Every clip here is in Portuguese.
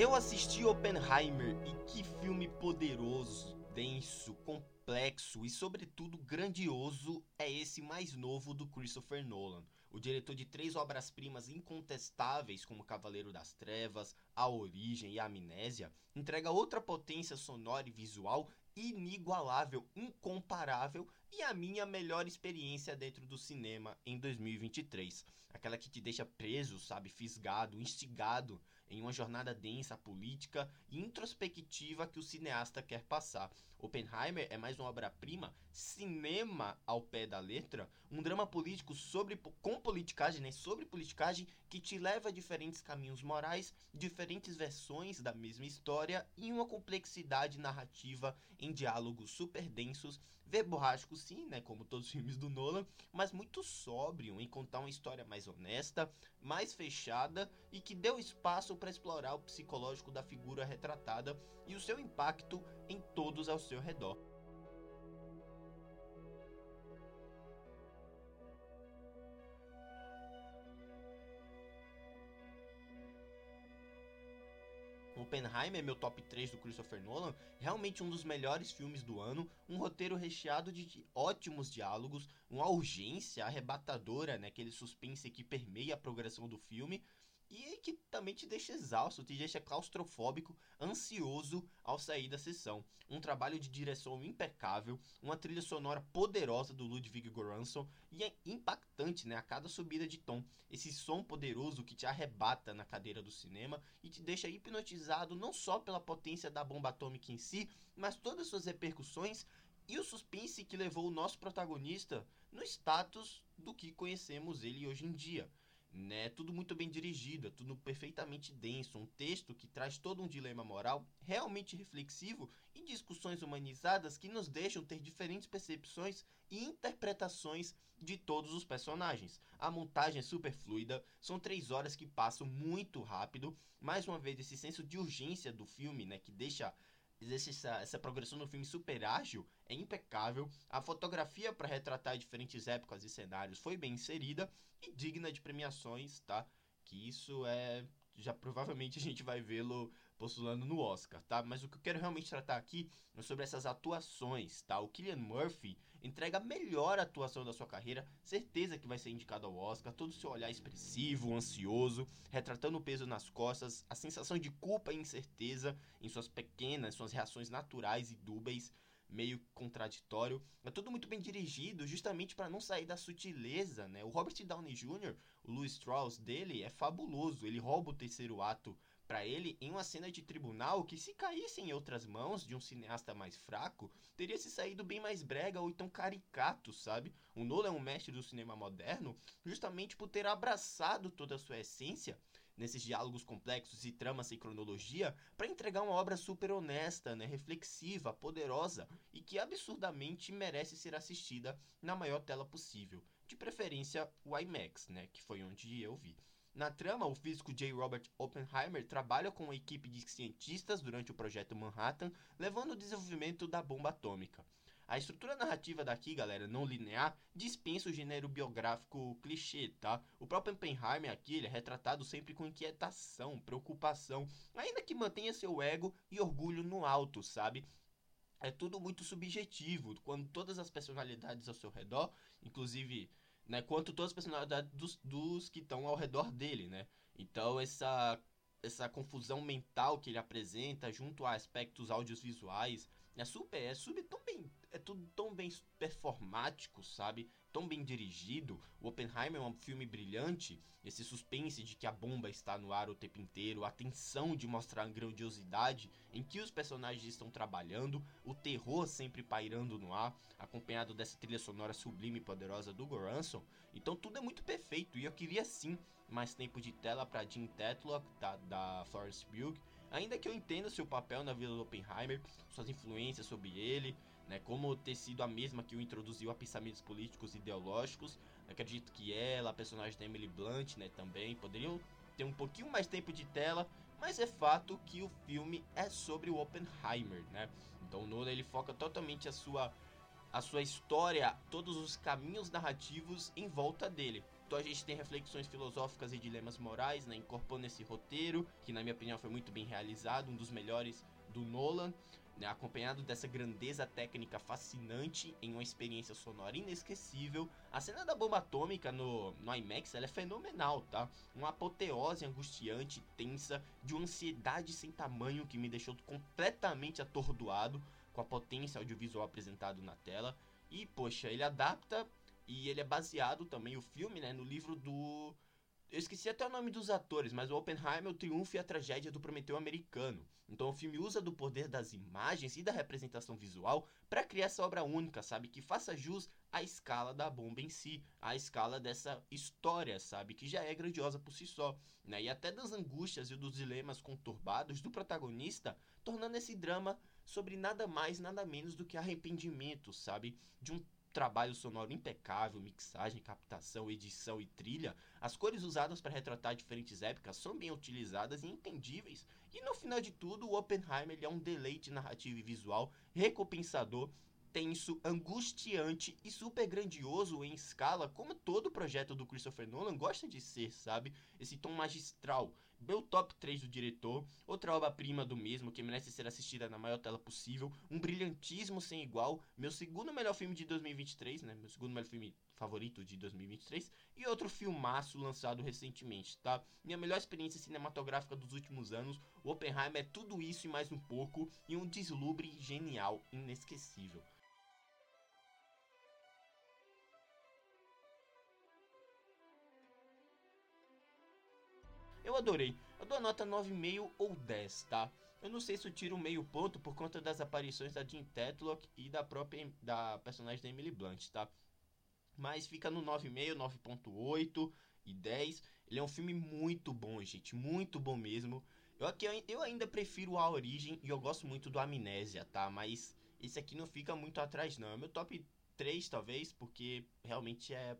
Eu assisti Oppenheimer e que filme poderoso, denso, complexo e, sobretudo, grandioso é esse mais novo do Christopher Nolan. O diretor de três obras-primas incontestáveis como Cavaleiro das Trevas, A Origem e a Amnésia, entrega outra potência sonora e visual inigualável, incomparável e a minha melhor experiência dentro do cinema em 2023. Aquela que te deixa preso, sabe, fisgado, instigado em uma jornada densa, política e introspectiva que o cineasta quer passar. Oppenheimer é mais uma obra-prima, cinema ao pé da letra, um drama político sobre com politicagem, né, sobre politicagem que te leva a diferentes caminhos morais, diferentes versões da mesma história e uma complexidade narrativa em diálogos super densos verborrágico sim, né, como todos os filmes do Nolan, mas muito sóbrio em contar uma história mais honesta, mais fechada e que deu espaço para explorar o psicológico da figura retratada e o seu impacto em todos ao seu redor. Oppenheimer, meu top 3 do Christopher Nolan, realmente um dos melhores filmes do ano, um roteiro recheado de ótimos diálogos, uma urgência arrebatadora, né, aquele suspense que permeia a progressão do filme, que também te deixa exausto, te deixa claustrofóbico, ansioso ao sair da sessão. Um trabalho de direção impecável, uma trilha sonora poderosa do Ludwig Göransson e é impactante, né, a cada subida de tom. Esse som poderoso que te arrebata na cadeira do cinema e te deixa hipnotizado não só pela potência da bomba atômica em si, mas todas as suas repercussões e o suspense que levou o nosso protagonista no status do que conhecemos ele hoje em dia né? Tudo muito bem dirigido, é tudo perfeitamente denso, um texto que traz todo um dilema moral realmente reflexivo e discussões humanizadas que nos deixam ter diferentes percepções e interpretações de todos os personagens. A montagem é super fluida, são três horas que passam muito rápido. Mais uma vez, esse senso de urgência do filme, né, que deixa existe essa, essa progressão no filme super ágil, é impecável. A fotografia para retratar diferentes épocas e cenários foi bem inserida e digna de premiações, tá? Que isso é. Já provavelmente a gente vai vê-lo postulando no Oscar, tá? Mas o que eu quero realmente tratar aqui é sobre essas atuações, tá? O Killian Murphy entrega a melhor atuação da sua carreira, certeza que vai ser indicado ao Oscar, todo o seu olhar expressivo, ansioso, retratando o peso nas costas, a sensação de culpa e incerteza em suas pequenas, suas reações naturais e dúbeis meio contraditório. É tudo muito bem dirigido, justamente para não sair da sutileza, né? O Robert Downey Jr., o Louis Strauss dele é fabuloso. Ele rouba o terceiro ato para ele em uma cena de tribunal que se caísse em outras mãos de um cineasta mais fraco, teria se saído bem mais brega ou então caricato, sabe? O Nolan é um mestre do cinema moderno justamente por ter abraçado toda a sua essência nesses diálogos complexos e tramas sem cronologia para entregar uma obra super honesta, né, reflexiva, poderosa e que absurdamente merece ser assistida na maior tela possível, de preferência o IMAX, né, que foi onde eu vi. Na trama, o físico J. Robert Oppenheimer trabalha com uma equipe de cientistas durante o projeto Manhattan, levando o desenvolvimento da bomba atômica. A estrutura narrativa daqui, galera, não linear, dispensa o gênero biográfico clichê, tá? O próprio Oppenheimer aqui, ele é retratado sempre com inquietação, preocupação, ainda que mantenha seu ego e orgulho no alto, sabe? É tudo muito subjetivo, quando todas as personalidades ao seu redor, inclusive, né, quanto todas as personalidades dos, dos que estão ao redor dele, né? Então essa essa confusão mental que ele apresenta junto a aspectos audiovisuais é super é super tão bem é tudo tão bem performático, sabe? Tão bem dirigido. O Oppenheimer é um filme brilhante. Esse suspense de que a bomba está no ar o tempo inteiro, a tensão de mostrar a grandiosidade em que os personagens estão trabalhando, o terror sempre pairando no ar, acompanhado dessa trilha sonora sublime e poderosa do Goranson. Então tudo é muito perfeito e eu queria sim mais tempo de tela para Jim Tetlock da, da Florence Pugh. Ainda que eu entenda seu papel na vida do Oppenheimer, suas influências sobre ele, né, como ter sido a mesma que o introduziu a pensamentos políticos e ideológicos. Acredito que ela, a personagem da Emily Blunt, né, também poderiam ter um pouquinho mais tempo de tela, mas é fato que o filme é sobre o Oppenheimer, né? Então o Nolan ele foca totalmente a sua a sua história, todos os caminhos narrativos em volta dele. Então a gente tem reflexões filosóficas e dilemas morais, né, incorporando esse roteiro, que na minha opinião foi muito bem realizado, um dos melhores do Nolan, né, acompanhado dessa grandeza técnica fascinante em uma experiência sonora inesquecível. A cena da bomba atômica no, no IMAX é fenomenal, tá? Uma apoteose angustiante, tensa, de uma ansiedade sem tamanho que me deixou completamente atordoado com a potência audiovisual apresentado na tela. E, poxa, ele adapta e ele é baseado também, o filme, né, no livro do. Eu esqueci até o nome dos atores, mas o Oppenheimer, o triunfo e a tragédia do Prometeu americano. Então o filme usa do poder das imagens e da representação visual para criar essa obra única, sabe? Que faça jus à escala da bomba em si, à escala dessa história, sabe? Que já é grandiosa por si só, né? E até das angústias e dos dilemas conturbados do protagonista, tornando esse drama sobre nada mais, nada menos do que arrependimento, sabe? De um trabalho sonoro impecável, mixagem, captação, edição e trilha, as cores usadas para retratar diferentes épocas são bem utilizadas e entendíveis. E no final de tudo, o Oppenheimer é um deleite narrativo e visual recompensador tenso, angustiante e super grandioso em escala, como todo projeto do Christopher Nolan gosta de ser, sabe? Esse tom magistral. Meu top 3 do diretor, outra obra-prima do mesmo que merece ser assistida na maior tela possível, um brilhantismo sem igual, meu segundo melhor filme de 2023, né? Meu segundo melhor filme favorito de 2023 e outro filmaço lançado recentemente, tá? Minha melhor experiência cinematográfica dos últimos anos, o Oppenheimer é tudo isso e mais um pouco e um deslumbre genial, inesquecível. Eu adorei. Eu dou a nota 9,5 ou 10, tá? Eu não sei se eu tiro meio ponto por conta das aparições da Jean Tetlock e da própria da personagem da Emily Blunt, tá? Mas fica no 9,5, 9.8 e 10. Ele é um filme muito bom, gente, muito bom mesmo. Eu aqui eu ainda prefiro A Origem e eu gosto muito do Amnésia, tá? Mas esse aqui não fica muito atrás não. É meu top 3 talvez, porque realmente é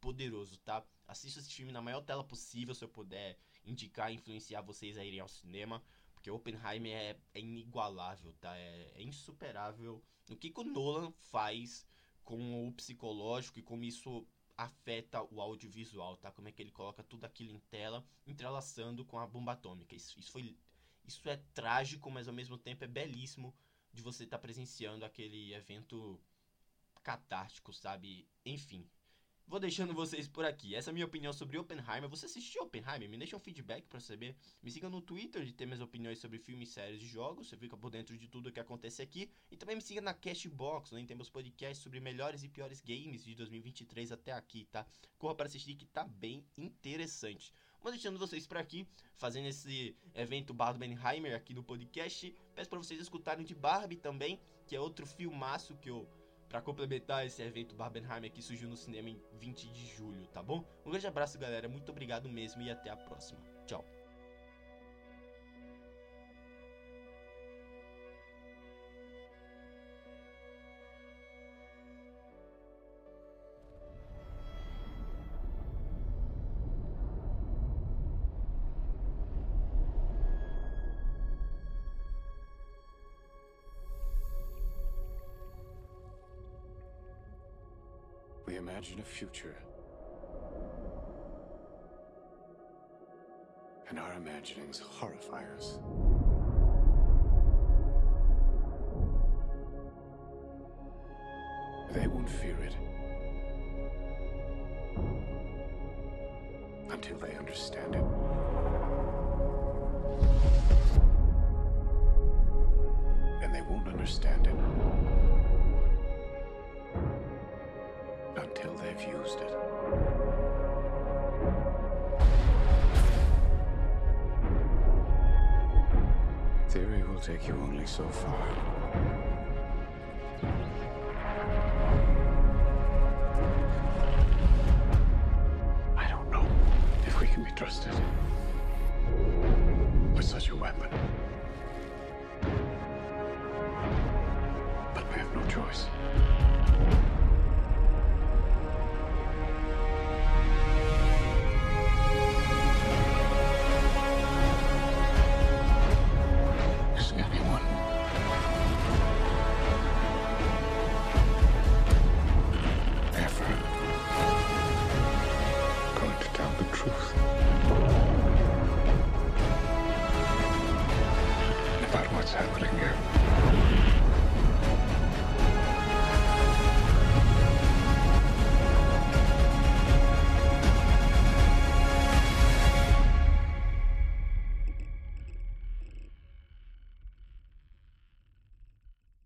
poderoso, tá? Assista esse filme na maior tela possível se eu puder indicar influenciar vocês a irem ao cinema. Porque Oppenheimer é, é inigualável, tá? É, é, insuperável. O que, que o Nolan faz com o psicológico e como isso afeta o audiovisual, tá? Como é que ele coloca tudo aquilo em tela, entrelaçando com a bomba atômica. Isso, isso, foi, isso é trágico, mas ao mesmo tempo é belíssimo de você estar tá presenciando aquele evento catártico, sabe? Enfim, Vou deixando vocês por aqui. Essa é a minha opinião sobre Oppenheimer. Você assistiu Oppenheimer? Me deixa um feedback para saber. Me siga no Twitter de ter minhas opiniões sobre filmes, séries e jogos. Você fica por dentro de tudo que acontece aqui. E também me siga na Cashbox, onde temos podcasts sobre melhores e piores games de 2023 até aqui, tá? Corra para assistir que tá bem interessante. Vou deixando vocês por aqui, fazendo esse evento Barbenheimer aqui no podcast. Peço para vocês escutarem de Barbie também, que é outro filmaço que eu para complementar esse evento Barbenheimer que surgiu no cinema em 20 de julho, tá bom? Um grande abraço, galera. Muito obrigado mesmo e até a próxima. Tchau. Imagine a future. And our imaginings horrify us. They've used it. Theory will take you only so far. happening here.